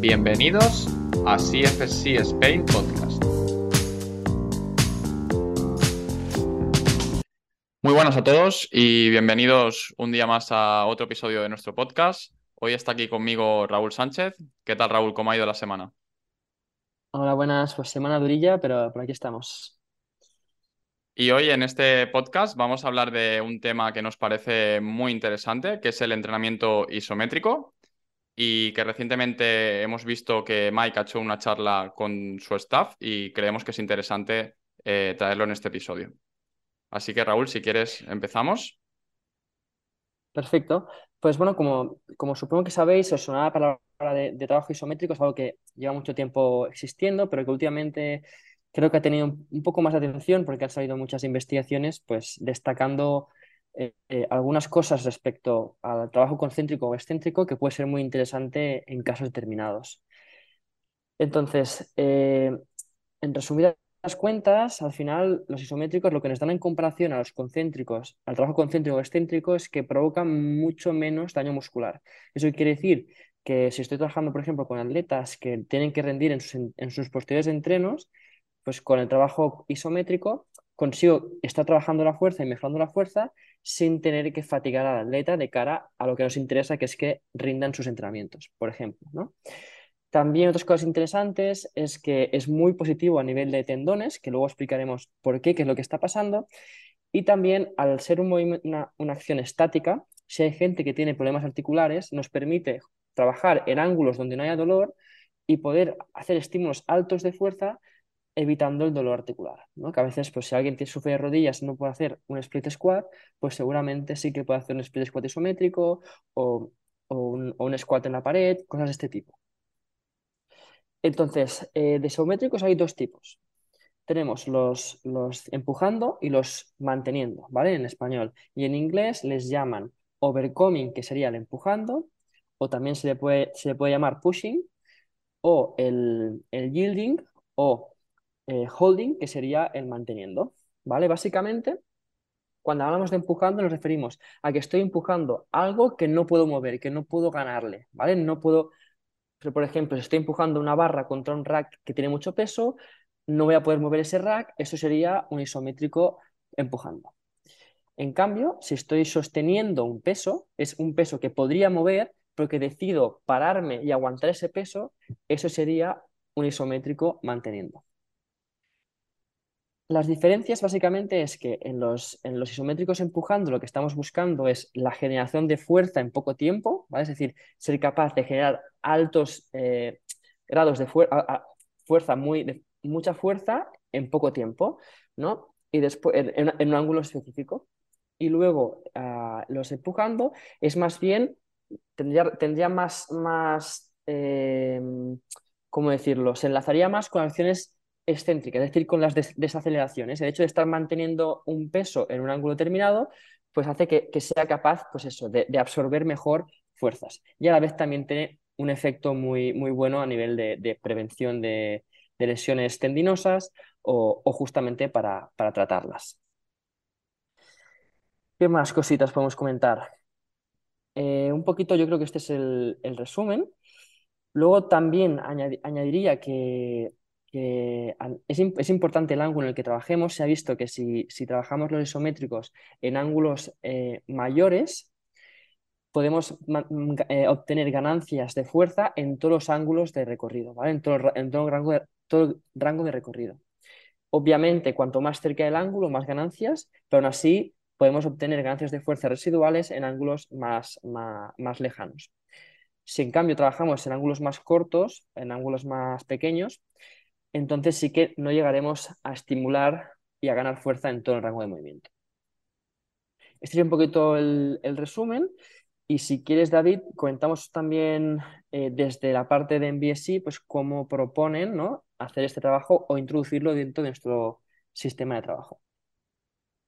Bienvenidos a CFC Spain Podcast. Muy buenas a todos y bienvenidos un día más a otro episodio de nuestro podcast. Hoy está aquí conmigo Raúl Sánchez. ¿Qué tal, Raúl? ¿Cómo ha ido la semana? Hola, buenas. Pues semana durilla, pero por aquí estamos. Y hoy en este podcast vamos a hablar de un tema que nos parece muy interesante, que es el entrenamiento isométrico y que recientemente hemos visto que Mike ha hecho una charla con su staff y creemos que es interesante eh, traerlo en este episodio. Así que Raúl, si quieres, empezamos. Perfecto. Pues bueno, como, como supongo que sabéis, os sonaba la palabra de, trabajo isométrico, es algo que lleva mucho tiempo existiendo, pero que últimamente creo que ha tenido un poco más de atención porque han salido muchas investigaciones, pues destacando eh, eh, algunas cosas respecto al trabajo concéntrico o excéntrico que puede ser muy interesante en casos determinados. Entonces, eh, en resumidas cuentas, al final los isométricos lo que nos dan en comparación a los concéntricos, al trabajo concéntrico o excéntrico, es que provocan mucho menos daño muscular. Eso quiere decir que si estoy trabajando, por ejemplo, con atletas que tienen que rendir en sus, en sus posteriores entrenos, pues con el trabajo isométrico consigo estar trabajando la fuerza y mejorando la fuerza sin tener que fatigar al atleta de cara a lo que nos interesa, que es que rindan sus entrenamientos, por ejemplo. ¿no? También otras cosas interesantes es que es muy positivo a nivel de tendones, que luego explicaremos por qué, qué es lo que está pasando. Y también al ser un una, una acción estática, si hay gente que tiene problemas articulares, nos permite trabajar en ángulos donde no haya dolor y poder hacer estímulos altos de fuerza evitando el dolor articular, ¿no? Que a veces, pues si alguien sufre de rodillas y no puede hacer un split squat, pues seguramente sí que puede hacer un split squat isométrico o, o, un, o un, squat en la pared, cosas de este tipo. Entonces, eh, de isométricos hay dos tipos. Tenemos los, los empujando y los manteniendo, ¿vale? En español. Y en inglés les llaman overcoming, que sería el empujando, o también se le puede, se le puede llamar pushing, o el, el yielding, o eh, holding, que sería el manteniendo. ¿Vale? Básicamente, cuando hablamos de empujando, nos referimos a que estoy empujando algo que no puedo mover, que no puedo ganarle. ¿Vale? No puedo. Pero, por ejemplo, si estoy empujando una barra contra un rack que tiene mucho peso, no voy a poder mover ese rack, eso sería un isométrico empujando. En cambio, si estoy sosteniendo un peso, es un peso que podría mover, pero que decido pararme y aguantar ese peso, eso sería un isométrico manteniendo. Las diferencias básicamente es que en los, en los, isométricos empujando lo que estamos buscando es la generación de fuerza en poco tiempo, ¿vale? es decir, ser capaz de generar altos eh, grados de fuerza, muy, de mucha fuerza en poco tiempo, ¿no? Y después en, un ángulo específico. Y luego uh, los empujando es más bien, tendría, tendría más, más eh, ¿cómo decirlo? Se enlazaría más con acciones excéntrica, es decir, con las des desaceleraciones. El hecho de estar manteniendo un peso en un ángulo determinado, pues hace que, sea capaz, pues eso, de, absorber mejor fuerzas. Y a la vez también tiene un efecto muy, muy bueno a nivel de, prevención de, lesiones tendinosas o, justamente para, para, tratarlas. ¿Qué más cositas podemos comentar? Eh, un poquito, yo creo que este es el, resumen. Luego también añad añadiría que es, importante el ángulo en el que trabajemos. Se ha visto que si, si trabajamos los isométricos en ángulos eh, mayores, podemos eh, obtener ganancias de fuerza en todos los ángulos de recorrido, ¿vale? en, todo, en todo, rango de, todo el rango de recorrido. Obviamente, cuanto más cerca del ángulo, más ganancias, pero aún así podemos obtener ganancias de fuerza residuales en ángulos más, más, más lejanos. Si en cambio trabajamos en ángulos más cortos, en ángulos más pequeños, entonces sí que no llegaremos a estimular y a ganar fuerza en todo el rango de movimiento. Este es un poquito el, resumen. Y si quieres, David, comentamos también eh, desde la parte de MBSI, pues cómo proponen ¿no? hacer este trabajo o introducirlo dentro de nuestro sistema de trabajo.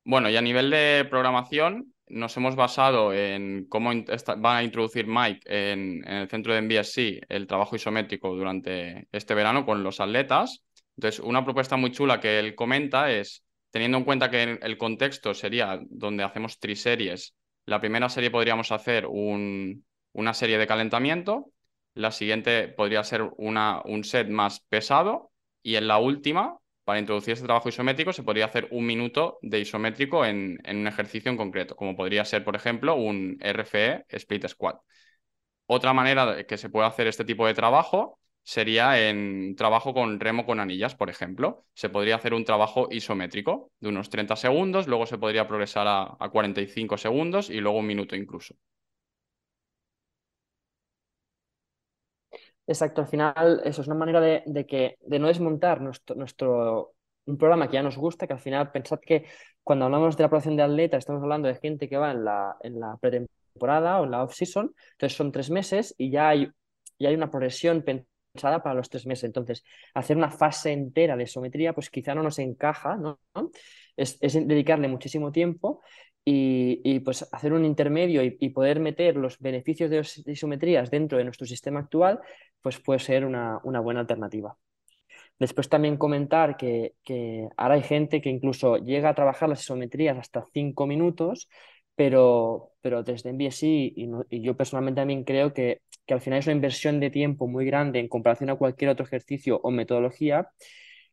Bueno, y a nivel de programación, nos hemos basado en cómo van a introducir Mike en, el centro de MBSC el trabajo isométrico durante este verano con los atletas. Entonces, una propuesta muy chula que él comenta es, teniendo en cuenta que el contexto sería donde hacemos triseries, la primera serie podríamos hacer un, una serie de calentamiento, la siguiente podría ser una, un set más pesado y en la última, para introducir este trabajo isométrico, se podría hacer un minuto de isométrico en, en un ejercicio en concreto, como podría ser, por ejemplo, un RFE Split Squat. Otra manera que se puede hacer este tipo de trabajo sería en trabajo con remo con anillas, por ejemplo. Se podría hacer un trabajo isométrico de unos 30 segundos, luego se podría progresar a, a 45 segundos y luego un minuto incluso. Exacto, al final eso es una manera de, que, de no desmontar nuestro, nuestro, un programa que ya nos gusta, que al final pensad que cuando hablamos de la población de atletas estamos hablando de gente que va en la, en la pretemporada o en la off-season, entonces son tres meses y ya hay, ya hay una progresión pensada para los tres meses. Entonces, hacer una fase entera de isometría, pues quizá no nos encaja, ¿no? Es, es dedicarle muchísimo tiempo y, pues hacer un intermedio y, poder meter los beneficios de las isometrías dentro de nuestro sistema actual, pues puede ser una, buena alternativa. Después también comentar que, ahora hay gente que incluso llega a trabajar las isometrías hasta cinco minutos, pero, pero desde MBSI y, y yo personalmente también creo que, que al final es una inversión de tiempo muy grande en comparación a cualquier otro ejercicio o metodología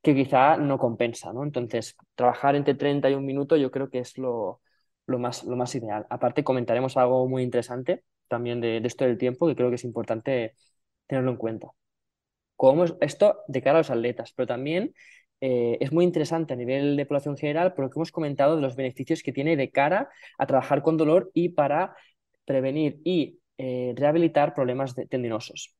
que quizá no compensa, ¿no? Entonces, trabajar entre 30 y un minuto yo creo que es lo, lo más, lo más ideal. Aparte, comentaremos algo muy interesante también de, esto del tiempo, que creo que es importante tenerlo en cuenta. Como esto de cara a los atletas, pero también eh, es muy interesante a nivel de población general por lo que hemos comentado de los beneficios que tiene de cara a trabajar con dolor y para prevenir y eh, rehabilitar problemas tendinosos.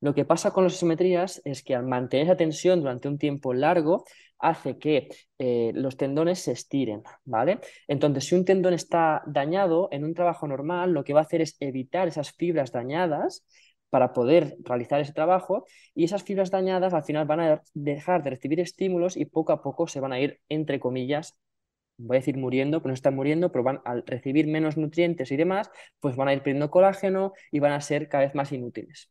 Lo que pasa con las isometrías es que al mantener esa tensión durante un tiempo largo, hace que eh, los tendones se estiren, ¿vale? Entonces, si un tendón está dañado en un trabajo normal, lo que va a hacer es evitar esas fibras dañadas para poder realizar ese trabajo y esas fibras dañadas al final van a dejar de recibir estímulos y poco a poco se van a ir, entre comillas, voy a decir muriendo, pero no están muriendo, pero van al recibir menos nutrientes y demás, pues van a ir perdiendo colágeno y van a ser cada vez más inútiles.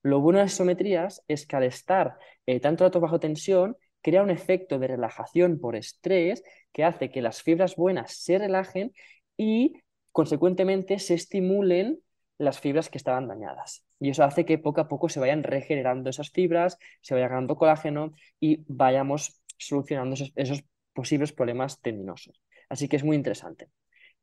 Lo bueno de las isometrías es que al estar eh, tanto tanto bajo tensión, crea un efecto de relajación por estrés que hace que las fibras buenas se relajen y consecuentemente se estimulen las fibras que estaban dañadas. Y eso hace que poco a poco se vayan regenerando esas fibras, se vaya ganando colágeno y vayamos solucionando esos, posibles problemas tendinosos. Así que es muy interesante.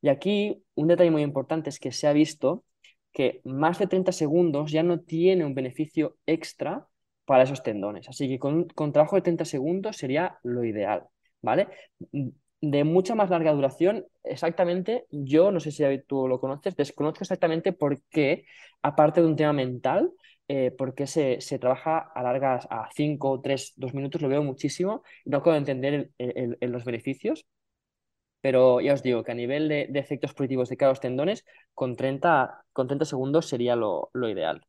Y aquí un detalle muy importante es que se ha visto que más de 30 segundos ya no tiene un beneficio extra para esos tendones. Así que con, con trabajo de 30 segundos sería lo ideal, ¿vale? De mucha más larga duración, exactamente, yo no sé si tú lo conoces, desconozco exactamente por qué, aparte de un tema mental, eh, por qué se, se, trabaja a largas, a 5, 3, 2 minutos, lo veo muchísimo, no puedo entender los beneficios, pero ya os digo que a nivel de, efectos positivos de cada los tendones, con 30, con 30 segundos sería lo, lo ideal.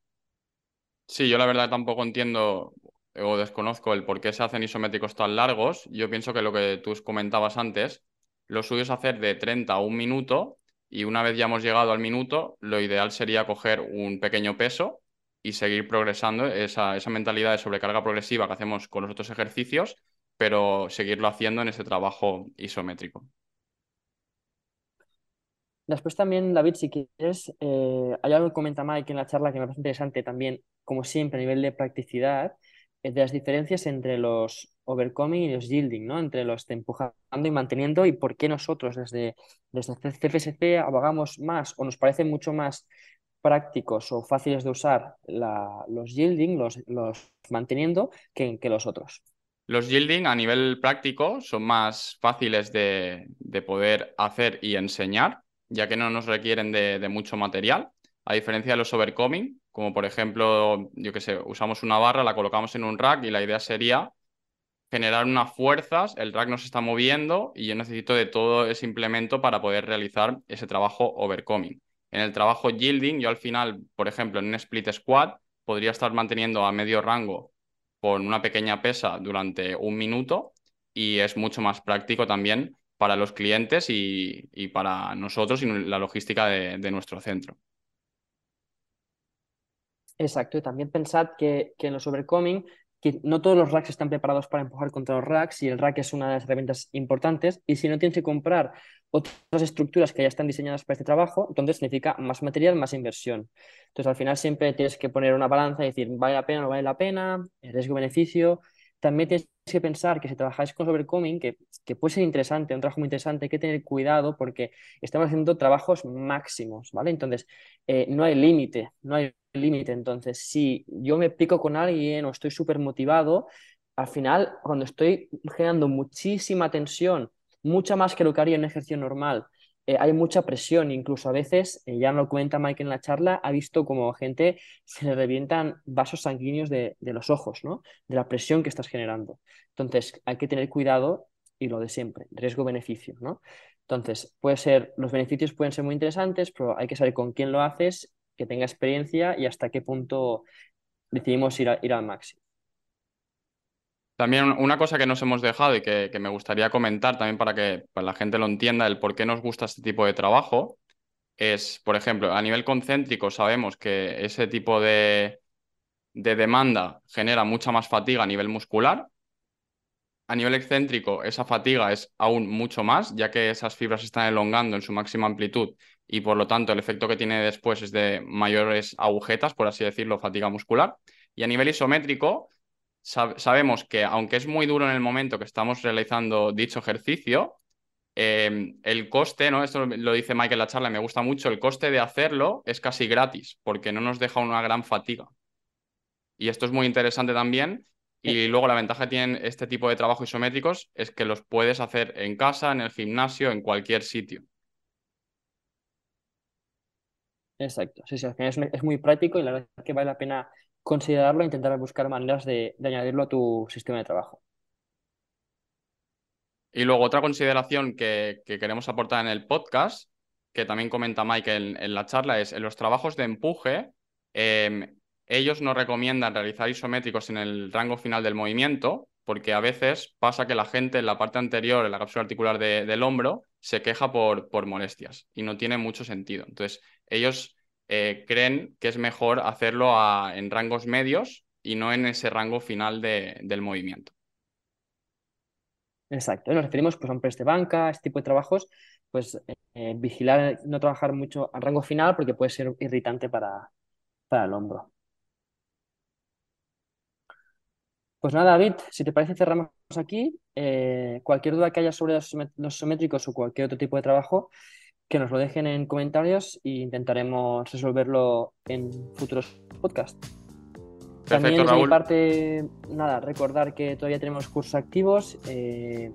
Sí, yo la verdad tampoco entiendo o desconozco el por qué se hacen isométricos tan largos. Yo pienso que lo que tú comentabas antes, lo suyo es hacer de 30 a un minuto y una vez ya hemos llegado al minuto, lo ideal sería coger un pequeño peso y seguir progresando esa, esa mentalidad de sobrecarga progresiva que hacemos con los otros ejercicios, pero seguirlo haciendo en ese trabajo isométrico. Después también, David, si quieres, eh, hay algo que comenta Mike en la charla que me parece interesante también, como siempre, a nivel de practicidad, de las diferencias entre los overcoming y los yielding, ¿no? Entre los de empujando y manteniendo y por qué nosotros desde, desde CFSC abogamos más o nos parecen mucho más prácticos o fáciles de usar los yielding, los, los manteniendo, que, que los otros. Los yielding a nivel práctico son más fáciles de, de poder hacer y enseñar ya que no nos requieren de, mucho material, a diferencia de los overcoming, como por ejemplo, yo que sé, usamos una barra, la colocamos en un rack y la idea sería generar unas fuerzas, el rack nos está moviendo y yo necesito de todo ese implemento para poder realizar ese trabajo overcoming. En el trabajo yielding, yo al final, por ejemplo, en un split squat, podría estar manteniendo a medio rango con una pequeña pesa durante un minuto y es mucho más práctico también para los clientes y, para nosotros y la logística de, nuestro centro. Exacto, y también pensad que, en los overcoming que no todos los racks están preparados para empujar contra los racks y el rack es una de las herramientas importantes y si no tienes que comprar otras estructuras que ya están diseñadas para este trabajo, entonces significa más material, más inversión. Entonces al final siempre tienes que poner una balanza y decir, ¿vale la pena o no vale la pena? ¿El riesgo-beneficio? También tienes que pensar que si trabajáis con overcoming, que, que puede ser interesante, un trabajo muy interesante, hay que tener cuidado porque estamos haciendo trabajos máximos, ¿vale? Entonces, eh, no hay límite, no hay límite. Entonces, si yo me pico con alguien o estoy súper motivado, al final, cuando estoy generando muchísima tensión, mucha más que lo que haría en un ejercicio normal, eh, hay mucha presión, incluso a veces, eh, ya lo comenta Mike en la charla, ha visto como gente se le revientan vasos sanguíneos de, los ojos, ¿no? De la presión que estás generando. Entonces, hay que tener cuidado y lo de siempre, riesgo-beneficio, ¿no? Entonces, puede ser, los beneficios pueden ser muy interesantes, pero hay que saber con quién lo haces, que tenga experiencia y hasta qué punto decidimos ir, ir al máximo. También una cosa que nos hemos dejado y que, me gustaría comentar también para que la gente lo entienda, el por qué nos gusta este tipo de trabajo, es, por ejemplo, a nivel concéntrico sabemos que ese tipo de, de demanda genera mucha más fatiga a nivel muscular. A nivel excéntrico, esa fatiga es aún mucho más, ya que esas fibras están elongando en su máxima amplitud y por lo tanto el efecto que tiene después es de mayores agujetas, por así decirlo, fatiga muscular. Y a nivel isométrico, sabemos que aunque es muy duro en el momento que estamos realizando dicho ejercicio, em, el coste, ¿no? Esto lo dice Mike en la charla, me gusta mucho, el coste de hacerlo es casi gratis, porque no nos deja una gran fatiga. Y esto es muy interesante también. Y luego la ventaja que tienen este tipo de trabajos isométricos es que los puedes hacer en casa, en el gimnasio, en cualquier sitio. Exacto, sí, sí, es, muy práctico y la verdad es que vale la pena considerarlo e intentar buscar maneras de, añadirlo a tu sistema de trabajo. Y luego otra consideración que, queremos aportar en el podcast, que también comenta Mike en, la charla, es en los trabajos de empuje, em, ellos nos recomiendan realizar isométricos en el rango final del movimiento, porque a veces pasa que la gente en la parte anterior, en la cápsula articular del hombro, se queja por, por molestias y no tiene mucho sentido. Entonces, ellos eh, creen que es mejor hacerlo en rangos medios y no en ese rango final del movimiento. Exacto, nos referimos pues, a un press de banca, este tipo de trabajos, pues eh, vigilar, no trabajar mucho al rango final porque puede ser irritante para, para el hombro. Pues nada, David, si te parece cerramos aquí. Eh, cualquier duda que haya sobre los, los o cualquier otro tipo de trabajo, que nos lo dejen en comentarios e intentaremos resolverlo en futuros podcasts. También de mi parte, nada, recordar que todavía tenemos cursos activos, eh,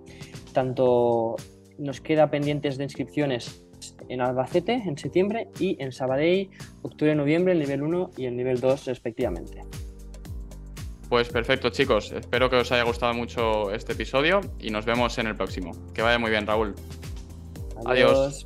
tanto nos queda pendientes de inscripciones en Albacete en septiembre y en Sabadell, octubre, noviembre, el nivel 1 y el nivel 2 respectivamente. Pues perfecto chicos, espero que os haya gustado mucho este episodio y nos vemos en el próximo. Que vaya muy bien Raúl. Adiós.